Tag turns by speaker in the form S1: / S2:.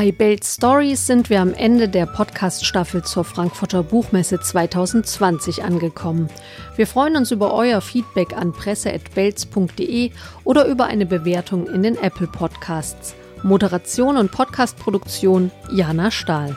S1: Bei Belt Stories sind wir am Ende der Podcast-Staffel zur Frankfurter Buchmesse 2020 angekommen. Wir freuen uns über euer Feedback an presse.belz.de oder über eine Bewertung in den Apple Podcasts. Moderation und Podcastproduktion Jana Stahl.